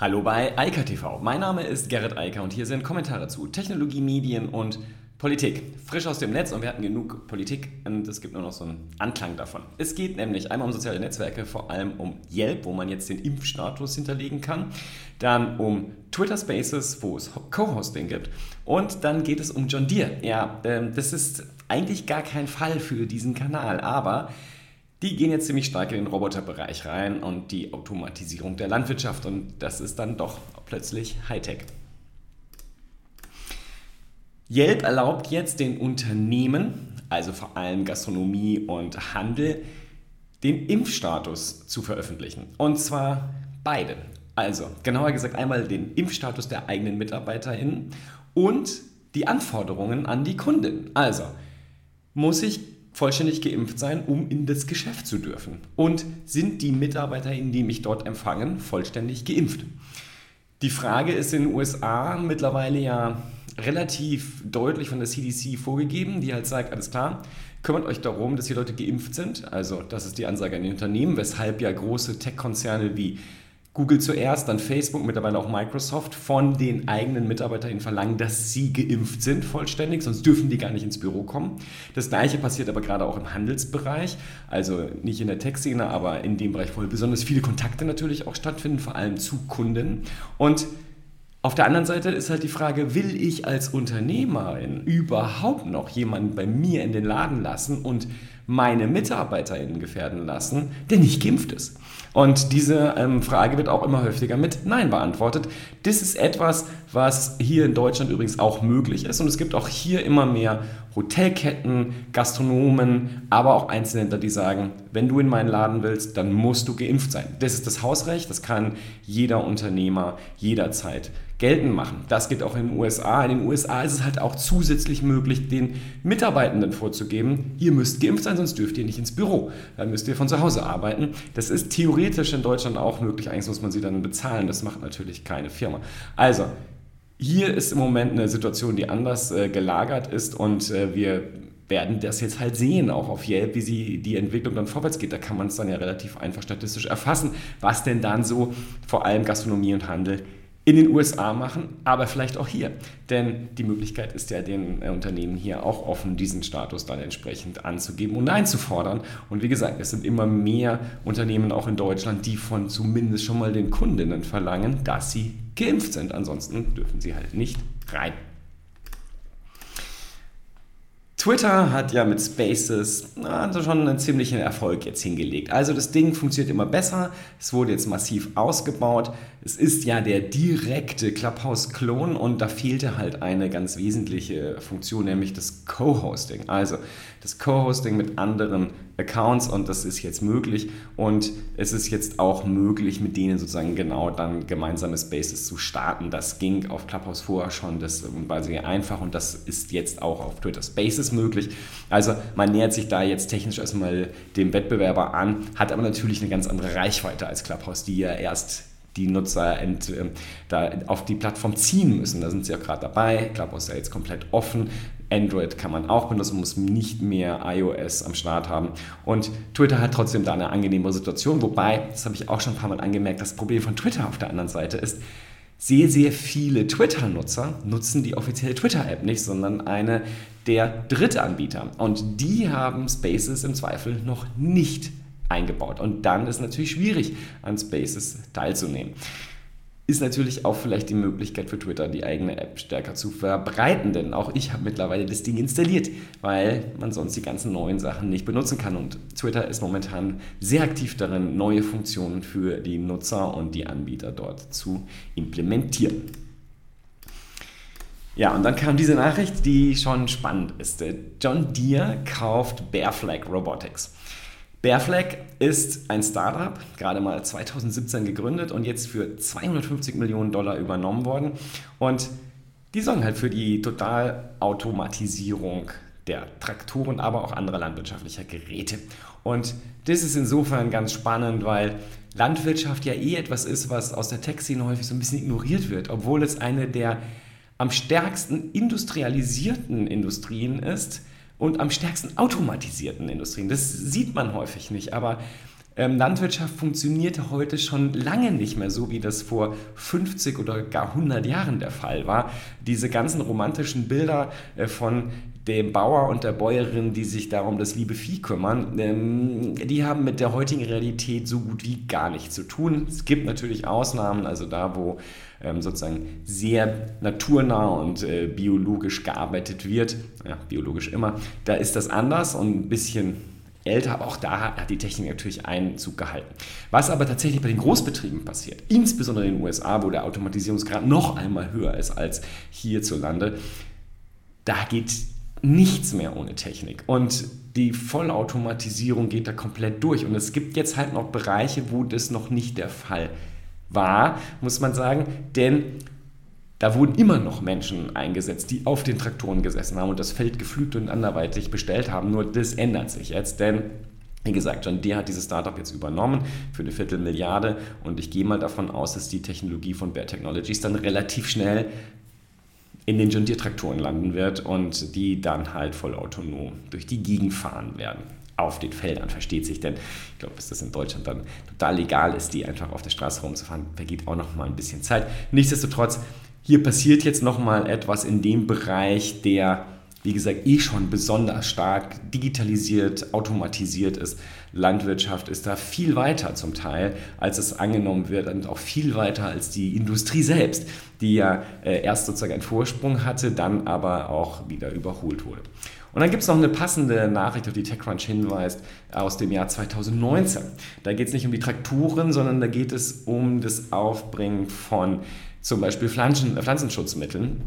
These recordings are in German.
Hallo bei Eika TV. Mein Name ist Gerrit Eiker und hier sind Kommentare zu Technologie, Medien und Politik. Frisch aus dem Netz und wir hatten genug Politik und es gibt nur noch so einen Anklang davon. Es geht nämlich einmal um soziale Netzwerke, vor allem um Yelp, wo man jetzt den Impfstatus hinterlegen kann, dann um Twitter Spaces, wo es Co-Hosting gibt und dann geht es um John Deere. Ja, ähm, das ist eigentlich gar kein Fall für diesen Kanal, aber die gehen jetzt ziemlich stark in den Roboterbereich rein und die Automatisierung der Landwirtschaft und das ist dann doch plötzlich Hightech. Yelp erlaubt jetzt den Unternehmen, also vor allem Gastronomie und Handel, den Impfstatus zu veröffentlichen. Und zwar beide. Also genauer gesagt einmal den Impfstatus der eigenen MitarbeiterInnen und die Anforderungen an die Kunden. Also muss ich vollständig geimpft sein, um in das Geschäft zu dürfen? Und sind die MitarbeiterInnen, die mich dort empfangen, vollständig geimpft? Die Frage ist in den USA mittlerweile ja relativ deutlich von der CDC vorgegeben, die halt sagt, alles klar, kümmert euch darum, dass die Leute geimpft sind. Also das ist die Ansage an die Unternehmen, weshalb ja große Tech-Konzerne wie Google zuerst, dann Facebook, mittlerweile auch Microsoft von den eigenen MitarbeiterInnen verlangen, dass sie geimpft sind vollständig, sonst dürfen die gar nicht ins Büro kommen. Das gleiche passiert aber gerade auch im Handelsbereich, also nicht in der Tech-Szene, aber in dem Bereich, wo besonders viele Kontakte natürlich auch stattfinden, vor allem zu Kunden. Und auf der anderen Seite ist halt die Frage, will ich als Unternehmerin überhaupt noch jemanden bei mir in den Laden lassen und meine MitarbeiterInnen gefährden lassen, der nicht geimpft ist? Und diese ähm, Frage wird auch immer häufiger mit Nein beantwortet. Das ist etwas, was hier in Deutschland übrigens auch möglich ist. Und es gibt auch hier immer mehr Hotelketten, Gastronomen, aber auch Einzelhändler, die sagen, wenn du in meinen Laden willst, dann musst du geimpft sein. Das ist das Hausrecht, das kann jeder Unternehmer jederzeit geltend machen. Das geht auch in den USA. In den USA ist es halt auch zusätzlich möglich, den Mitarbeitenden vorzugeben, ihr müsst geimpft sein, sonst dürft ihr nicht ins Büro. Dann müsst ihr von zu Hause arbeiten. Das ist theoretisch in Deutschland auch möglich. Eigentlich muss man sie dann bezahlen. Das macht natürlich keine Firma. Also, hier ist im Moment eine Situation, die anders äh, gelagert ist und äh, wir werden das jetzt halt sehen, auch auf Yelp, wie sie die Entwicklung dann vorwärts geht. Da kann man es dann ja relativ einfach statistisch erfassen, was denn dann so vor allem Gastronomie und Handel in den USA machen, aber vielleicht auch hier. Denn die Möglichkeit ist ja den äh, Unternehmen hier auch offen, diesen Status dann entsprechend anzugeben und einzufordern. Und wie gesagt, es sind immer mehr Unternehmen auch in Deutschland, die von zumindest schon mal den Kundinnen verlangen, dass sie geimpft sind. Ansonsten dürfen sie halt nicht rein. Twitter hat ja mit Spaces also schon einen ziemlichen Erfolg jetzt hingelegt. Also das Ding funktioniert immer besser, es wurde jetzt massiv ausgebaut. Es ist ja der direkte Clubhouse-Klon und da fehlte halt eine ganz wesentliche Funktion, nämlich das Co-Hosting. Also das Co-Hosting mit anderen Accounts und das ist jetzt möglich und es ist jetzt auch möglich, mit denen sozusagen genau dann gemeinsame Spaces zu starten. Das ging auf Clubhouse vorher schon, das war sehr einfach und das ist jetzt auch auf Twitter Spaces möglich. Also man nähert sich da jetzt technisch erstmal dem Wettbewerber an, hat aber natürlich eine ganz andere Reichweite als Clubhouse, die ja erst die Nutzer ent, äh, da auf die Plattform ziehen müssen. Da sind sie ja gerade dabei. Clubhouse ist ja jetzt komplett offen. Android kann man auch benutzen, muss nicht mehr iOS am Start haben. Und Twitter hat trotzdem da eine angenehmere Situation. Wobei, das habe ich auch schon ein paar Mal angemerkt, das Problem von Twitter auf der anderen Seite ist, sehr, sehr viele Twitter-Nutzer nutzen die offizielle Twitter-App nicht, sondern eine der Drittanbieter. Und die haben Spaces im Zweifel noch nicht eingebaut. Und dann ist natürlich schwierig, an Spaces teilzunehmen ist natürlich auch vielleicht die Möglichkeit für Twitter, die eigene App stärker zu verbreiten. Denn auch ich habe mittlerweile das Ding installiert, weil man sonst die ganzen neuen Sachen nicht benutzen kann. Und Twitter ist momentan sehr aktiv darin, neue Funktionen für die Nutzer und die Anbieter dort zu implementieren. Ja, und dann kam diese Nachricht, die schon spannend ist. John Deere kauft Bearflag Robotics. Bearflag ist ein Startup, gerade mal 2017 gegründet und jetzt für 250 Millionen Dollar übernommen worden. Und die sorgen halt für die Totalautomatisierung der Traktoren, aber auch anderer landwirtschaftlicher Geräte. Und das ist insofern ganz spannend, weil Landwirtschaft ja eh etwas ist, was aus der Tech-Szene häufig so ein bisschen ignoriert wird, obwohl es eine der am stärksten industrialisierten Industrien ist und am stärksten automatisierten Industrien. Das sieht man häufig nicht, aber ähm, Landwirtschaft funktioniert heute schon lange nicht mehr so, wie das vor 50 oder gar 100 Jahren der Fall war. Diese ganzen romantischen Bilder äh, von dem Bauer und der Bäuerin, die sich darum das liebe Vieh kümmern, ähm, die haben mit der heutigen Realität so gut wie gar nichts zu tun. Es gibt natürlich Ausnahmen, also da, wo ähm, sozusagen sehr naturnah und äh, biologisch gearbeitet wird, ja, biologisch immer, da ist das anders und ein bisschen älter, aber auch da hat die Technik natürlich Einzug gehalten. Was aber tatsächlich bei den Großbetrieben passiert, insbesondere in den USA, wo der Automatisierungsgrad noch einmal höher ist als hierzulande, da geht nichts mehr ohne Technik. Und die Vollautomatisierung geht da komplett durch. Und es gibt jetzt halt noch Bereiche, wo das noch nicht der Fall war, muss man sagen. Denn da wurden immer noch Menschen eingesetzt, die auf den Traktoren gesessen haben und das Feld gepflügt und anderweitig bestellt haben. Nur das ändert sich jetzt, denn wie gesagt, John Deere hat dieses Startup jetzt übernommen für eine Viertelmilliarde und ich gehe mal davon aus, dass die Technologie von Bear Technologies dann relativ schnell in den John Deere Traktoren landen wird und die dann halt voll autonom durch die Gegend fahren werden. Auf den Feldern, versteht sich, denn ich glaube, bis das in Deutschland dann total legal ist, die einfach auf der Straße rumzufahren, vergeht auch noch mal ein bisschen Zeit. Nichtsdestotrotz, hier passiert jetzt noch mal etwas in dem Bereich, der wie gesagt, eh schon besonders stark digitalisiert, automatisiert ist. Landwirtschaft ist da viel weiter zum Teil, als es angenommen wird und auch viel weiter als die Industrie selbst, die ja äh, erst sozusagen einen Vorsprung hatte, dann aber auch wieder überholt wurde. Und dann gibt es noch eine passende Nachricht, auf die TechCrunch hinweist, aus dem Jahr 2019. Da geht es nicht um die Traktoren, sondern da geht es um das Aufbringen von zum Beispiel Pflanzen, Pflanzenschutzmitteln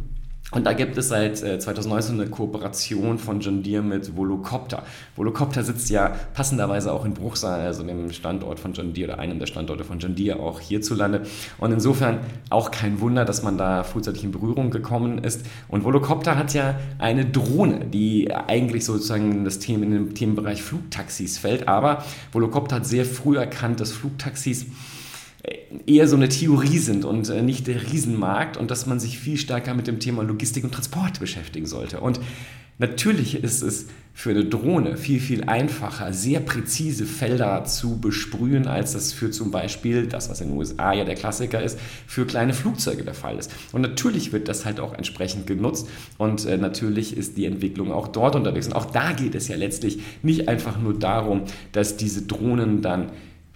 und da gibt es seit 2019 äh, eine Kooperation von John Deere mit Volocopter. Volocopter sitzt ja passenderweise auch in Bruchsal, also dem Standort von John Deere oder einem der Standorte von John Deere auch hierzulande. Und insofern auch kein Wunder, dass man da frühzeitig in Berührung gekommen ist. Und Volocopter hat ja eine Drohne, die eigentlich sozusagen in, das Thema, in den Themenbereich Flugtaxis fällt. Aber Volocopter hat sehr früh erkannt, dass Flugtaxis eher so eine Theorie sind und äh, nicht der Riesenmarkt und dass man sich viel stärker mit dem Thema Logistik und Transport beschäftigen sollte. Und natürlich ist es für eine Drohne viel, viel einfacher, sehr präzise Felder zu besprühen, als das für zum Beispiel das, was in den USA ja der Klassiker ist, für kleine Flugzeuge der Fall ist. Und natürlich wird das halt auch entsprechend genutzt und äh, natürlich ist die Entwicklung auch dort unterwegs. Und auch da geht es ja letztlich nicht einfach nur darum, dass diese Drohnen dann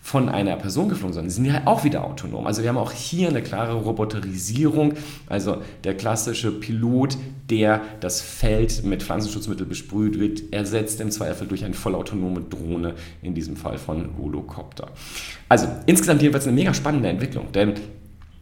von einer Person geflogen, sondern sie sind ja auch wieder autonom. Also wir haben auch hier eine klare Roboterisierung, also der klassische Pilot, der das Feld mit Pflanzenschutzmittel besprüht wird, ersetzt im Zweifel durch eine vollautonome Drohne, in diesem Fall von Holocopter. Also insgesamt jedenfalls eine mega spannende Entwicklung, denn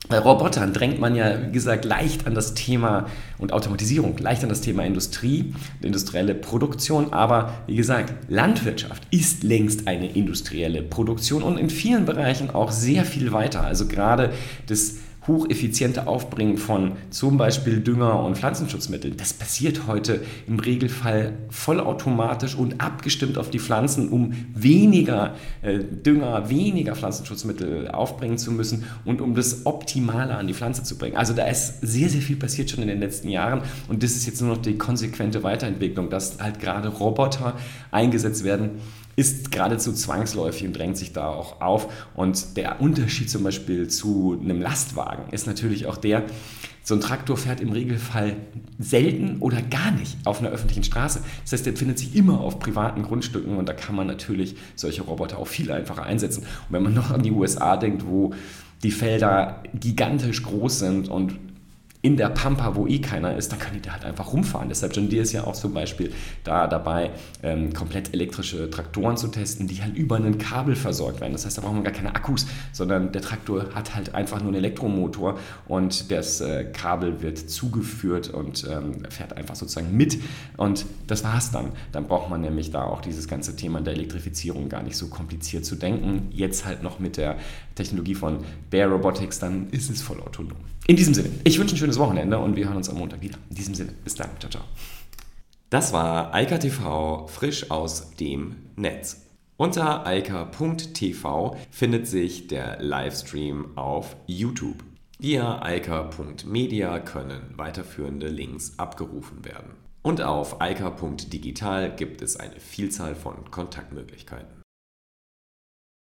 bei Robotern drängt man ja, wie gesagt, leicht an das Thema und Automatisierung, leicht an das Thema Industrie, industrielle Produktion. Aber wie gesagt, Landwirtschaft ist längst eine industrielle Produktion und in vielen Bereichen auch sehr viel weiter. Also gerade das hocheffiziente Aufbringen von zum Beispiel Dünger und Pflanzenschutzmitteln, das passiert heute im Regelfall vollautomatisch und abgestimmt auf die Pflanzen, um weniger äh, Dünger, weniger Pflanzenschutzmittel aufbringen zu müssen und um das Optimale an die Pflanze zu bringen. Also da ist sehr, sehr viel passiert schon in den letzten Jahren und das ist jetzt nur noch die konsequente Weiterentwicklung, dass halt gerade Roboter eingesetzt werden ist geradezu zwangsläufig und drängt sich da auch auf. Und der Unterschied zum Beispiel zu einem Lastwagen ist natürlich auch der, so ein Traktor fährt im Regelfall selten oder gar nicht auf einer öffentlichen Straße. Das heißt, der findet sich immer auf privaten Grundstücken und da kann man natürlich solche Roboter auch viel einfacher einsetzen. Und wenn man noch an die USA denkt, wo die Felder gigantisch groß sind und in der Pampa, wo eh keiner ist, dann können die da halt einfach rumfahren. Deshalb John Deere ist ja auch zum Beispiel da dabei, ähm, komplett elektrische Traktoren zu testen, die halt über einen Kabel versorgt werden. Das heißt, da braucht man gar keine Akkus, sondern der Traktor hat halt einfach nur einen Elektromotor und das äh, Kabel wird zugeführt und ähm, fährt einfach sozusagen mit. Und das war's dann. Dann braucht man nämlich da auch dieses ganze Thema der Elektrifizierung gar nicht so kompliziert zu denken. Jetzt halt noch mit der Technologie von Bear Robotics, dann ist es voll autonom. In diesem Sinne, ich wünsche ein schönes Wochenende und wir hören uns am Montag wieder. In diesem Sinne, bis dann. Ciao, ciao. Das war Eika TV frisch aus dem Netz. Unter eika.tv findet sich der Livestream auf YouTube. Via eika.media können weiterführende Links abgerufen werden. Und auf eika.digital gibt es eine Vielzahl von Kontaktmöglichkeiten.